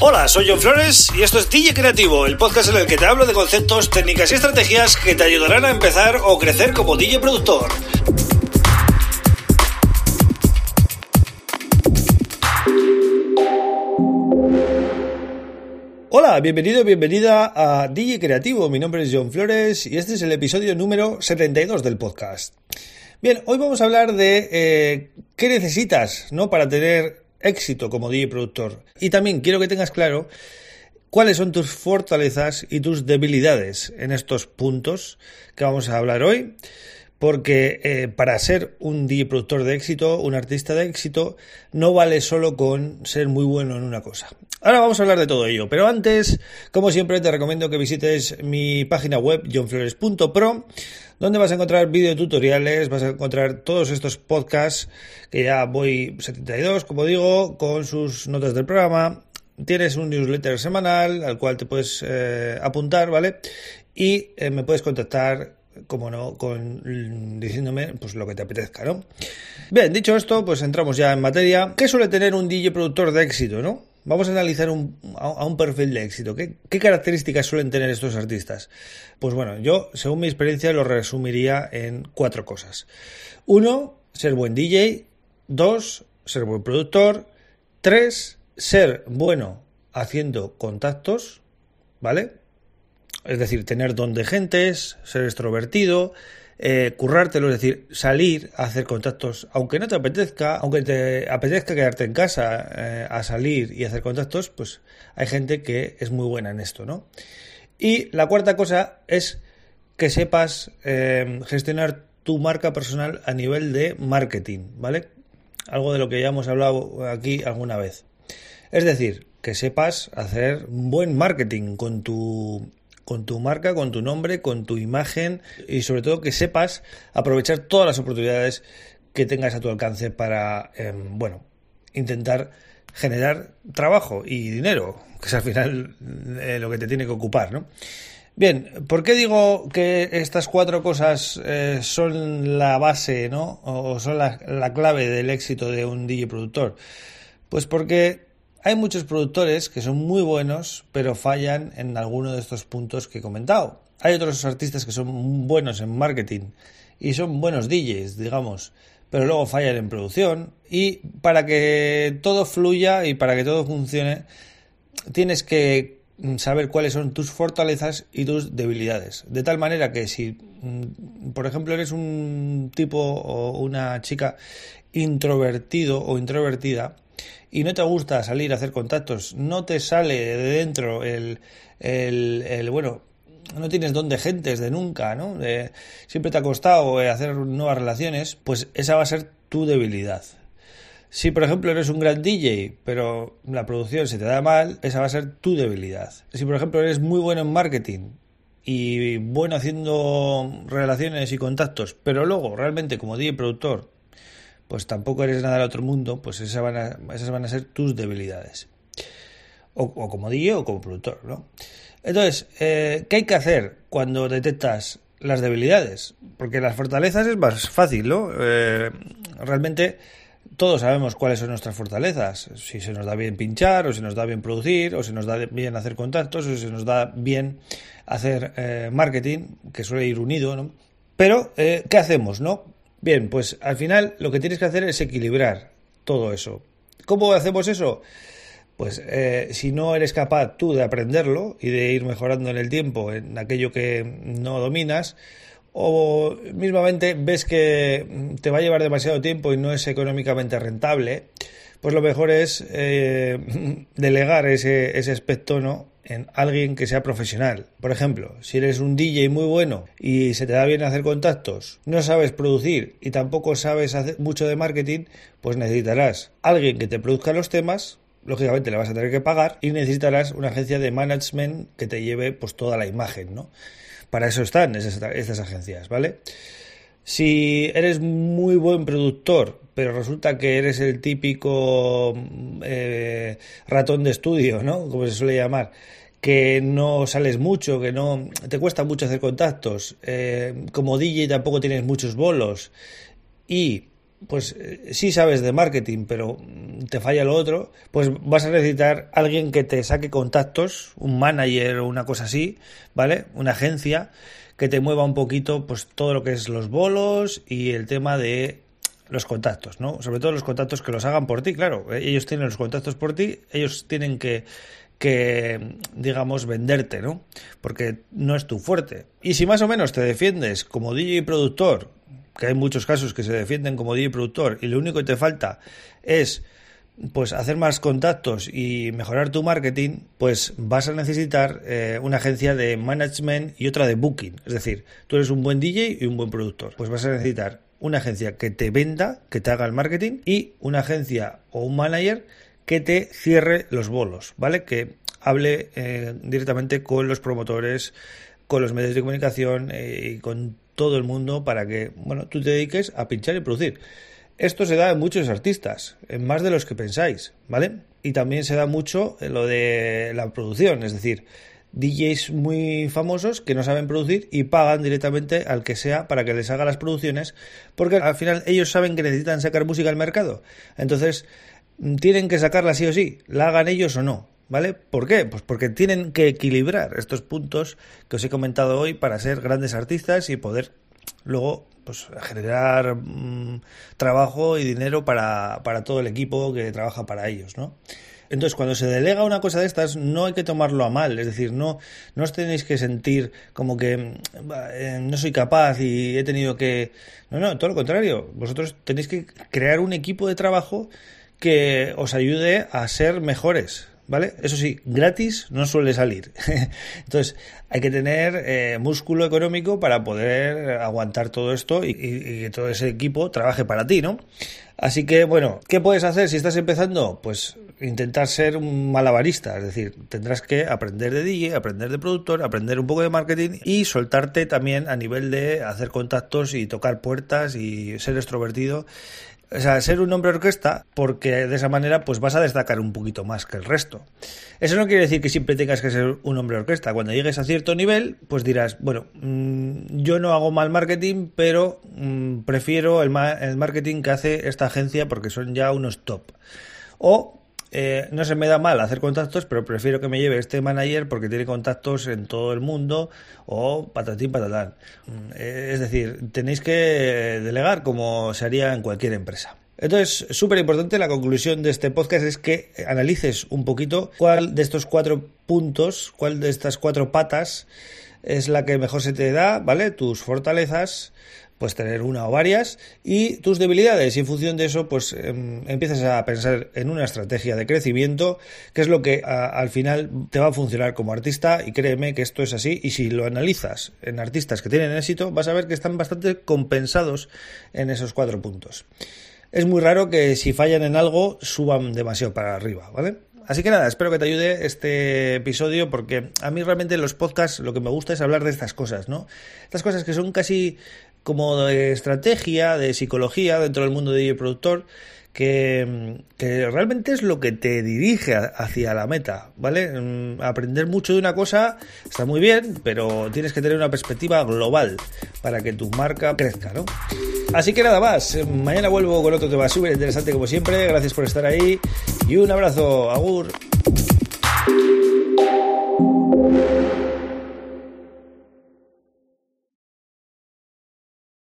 Hola, soy John Flores y esto es DJ Creativo, el podcast en el que te hablo de conceptos, técnicas y estrategias que te ayudarán a empezar o crecer como DJ productor. Hola, bienvenido, bienvenida a DJ Creativo. Mi nombre es John Flores y este es el episodio número 72 del podcast. Bien, hoy vamos a hablar de eh, qué necesitas ¿no? para tener éxito como DJ productor. Y también quiero que tengas claro cuáles son tus fortalezas y tus debilidades en estos puntos que vamos a hablar hoy. Porque eh, para ser un DJ productor de éxito, un artista de éxito, no vale solo con ser muy bueno en una cosa. Ahora vamos a hablar de todo ello, pero antes, como siempre, te recomiendo que visites mi página web johnflores.pro, donde vas a encontrar videotutoriales, vas a encontrar todos estos podcasts, que ya voy 72, como digo, con sus notas del programa. Tienes un newsletter semanal al cual te puedes eh, apuntar, ¿vale? Y eh, me puedes contactar como no, con diciéndome pues lo que te apetezca, ¿no? Bien, dicho esto, pues entramos ya en materia. ¿Qué suele tener un DJ productor de éxito, no? Vamos a analizar un, a, un perfil de éxito. ¿Qué, ¿Qué, características suelen tener estos artistas? Pues bueno, yo, según mi experiencia, lo resumiría en cuatro cosas. Uno, ser buen DJ. Dos, ser buen productor. Tres, ser bueno haciendo contactos, ¿vale? Es decir, tener don de gentes, ser extrovertido, eh, currártelo, es decir, salir a hacer contactos, aunque no te apetezca, aunque te apetezca quedarte en casa eh, a salir y hacer contactos, pues hay gente que es muy buena en esto, ¿no? Y la cuarta cosa es que sepas eh, gestionar tu marca personal a nivel de marketing, ¿vale? Algo de lo que ya hemos hablado aquí alguna vez. Es decir, que sepas hacer buen marketing con tu con tu marca, con tu nombre, con tu imagen y sobre todo que sepas aprovechar todas las oportunidades que tengas a tu alcance para, em, bueno, intentar generar trabajo y dinero, que es al final eh, lo que te tiene que ocupar, ¿no? Bien, ¿por qué digo que estas cuatro cosas eh, son la base, ¿no? O son la, la clave del éxito de un DJ productor? Pues porque hay muchos productores que son muy buenos, pero fallan en alguno de estos puntos que he comentado. Hay otros artistas que son buenos en marketing y son buenos DJs, digamos, pero luego fallan en producción. Y para que todo fluya y para que todo funcione, tienes que saber cuáles son tus fortalezas y tus debilidades. De tal manera que si, mm, por ejemplo, eres un tipo o una chica introvertido o introvertida, y no te gusta salir a hacer contactos, no te sale de dentro el, el, bueno, no tienes don de gentes de nunca, ¿no? siempre te ha costado eh, hacer nuevas relaciones, pues esa va a ser tu debilidad. Si, por ejemplo, eres un gran DJ, pero la producción se te da mal, esa va a ser tu debilidad. Si, por ejemplo, eres muy bueno en marketing y bueno haciendo relaciones y contactos, pero luego realmente como DJ productor pues tampoco eres nada del otro mundo, pues esas van a, esas van a ser tus debilidades. O, como DJ o como productor, ¿no? Entonces, eh, ¿qué hay que hacer cuando detectas las debilidades? Porque las fortalezas es más fácil, ¿no? Eh, realmente todos sabemos cuáles son nuestras fortalezas. Si se nos da bien pinchar, o se nos da bien producir, o se nos da bien hacer contactos, o se nos da bien hacer eh, marketing, que suele ir unido, ¿no? Pero, ¿qué hacemos, no? Bien, pues al final lo que tienes que hacer es equilibrar todo eso. ¿Cómo hacemos eso? Pues eh, si no eres capaz tú de aprenderlo y de ir mejorando en el tiempo en aquello que no dominas, o mismamente ves que te va a llevar demasiado tiempo y no es económicamente rentable, pues lo mejor es eh, delegar ese, ese aspecto ¿no? En alguien que sea profesional. Por ejemplo, si eres un DJ muy bueno y se te da bien hacer contactos, no sabes producir y tampoco sabes hacer mucho de marketing, pues necesitarás alguien que te produzca los temas, lógicamente le vas a tener que pagar y necesitarás una agencia de management que te lleve pues toda la imagen, ¿no? Para eso están esas, agencias, ¿vale? Si eres muy buen productor, pero resulta que eres el típico eh, ratón de estudio, ¿no? Como se suele llamar, que no sales mucho, que no te cuesta mucho hacer contactos, eh, como DJ tampoco tienes muchos bolos y pues eh, sí sabes de marketing, pero te falla lo otro, pues vas a necesitar alguien que te saque contactos, un manager o una cosa así, ¿vale? Una agencia que te mueva un poquito pues todo lo que es los bolos y el tema de los contactos, ¿no? Sobre todo los contactos que los hagan por ti, claro. Ellos tienen los contactos por ti, ellos tienen que que, digamos, venderte, ¿no? Porque no es tu fuerte. Y si más o menos te defiendes como DJ productor, que hay muchos casos que se defienden como DJ productor, y lo único que te falta es pues hacer más contactos y mejorar tu marketing, pues vas a necesitar eh, una agencia de management y otra de booking. Es decir, tú eres un buen DJ y un buen productor. Pues vas a necesitar una agencia que te venda, que te haga el marketing y una agencia o un manager que te cierre los bolos, ¿vale? Que hable eh, directamente con los promotores, con los medios de comunicación eh, y con todo el mundo para que, bueno, tú te dediques a pinchar y producir. Esto se da en muchos artistas, en más de los que pensáis, ¿vale? Y también se da mucho en lo de la producción, es decir, DJs muy famosos que no saben producir y pagan directamente al que sea para que les haga las producciones, porque al final ellos saben que necesitan sacar música al mercado. Entonces, tienen que sacarla sí o sí, la hagan ellos o no. ¿Vale? ¿Por qué? Pues porque tienen que equilibrar estos puntos que os he comentado hoy para ser grandes artistas y poder luego pues, generar mm, trabajo y dinero para, para todo el equipo que trabaja para ellos, ¿no? Entonces, cuando se delega una cosa de estas, no hay que tomarlo a mal. Es decir, no, no os tenéis que sentir como que eh, no soy capaz y he tenido que. No, no, todo lo contrario. Vosotros tenéis que crear un equipo de trabajo que os ayude a ser mejores. ¿Vale? Eso sí, gratis no suele salir. Entonces, hay que tener eh, músculo económico para poder aguantar todo esto y, que todo ese equipo trabaje para ti, ¿no? Así que, bueno, ¿qué puedes hacer si estás empezando? Pues intentar ser un malabarista, es decir, tendrás que aprender de DJ, aprender de productor, aprender un poco de marketing y soltarte también a nivel de hacer contactos y tocar puertas y ser extrovertido o sea, ser un hombre orquesta, porque de esa manera pues vas a destacar un poquito más que el resto. Eso no quiere decir que siempre tengas que ser un hombre orquesta. Cuando llegues a cierto nivel, pues dirás, bueno, mm, yo no hago mal marketing, pero mm, prefiero el, el marketing que hace esta agencia porque son ya unos top. O eh, no se me da mal hacer contactos, pero prefiero que me lleve este manager porque tiene contactos en todo el mundo o patatín patatán. Mm, eh, es decir, tenéis que delegar como se haría en cualquier empresa. Entonces, súper importante, la conclusión de este podcast es que analices un poquito cuál de estos cuatro puntos, cuál de estas cuatro patas es la que mejor se te da, ¿vale? Tus fortalezas, pues tener una o varias y tus debilidades y en función de eso pues em, empiezas a pensar en una estrategia de crecimiento que es lo que al final te va a funcionar como artista y créeme que esto es así y si lo analizas en artistas que tienen éxito vas a ver que están bastante compensados en esos cuatro puntos. Es muy raro que si fallan en algo suban demasiado para arriba, ¿vale? Así que nada, espero que te ayude este episodio porque a mí realmente en los podcasts lo que me gusta es hablar de estas cosas, ¿no? Estas cosas que son casi como de estrategia, de psicología dentro del mundo de productor, que, que, realmente es lo que te dirige hacia la meta, ¿vale? Mm, aprender mucho de una cosa está muy bien, pero tienes que tener una perspectiva global para que tu marca crezca, ¿no? Así que nada más, mañana vuelvo con otro tema súper interesante como siempre, gracias por estar ahí y un abrazo, agur.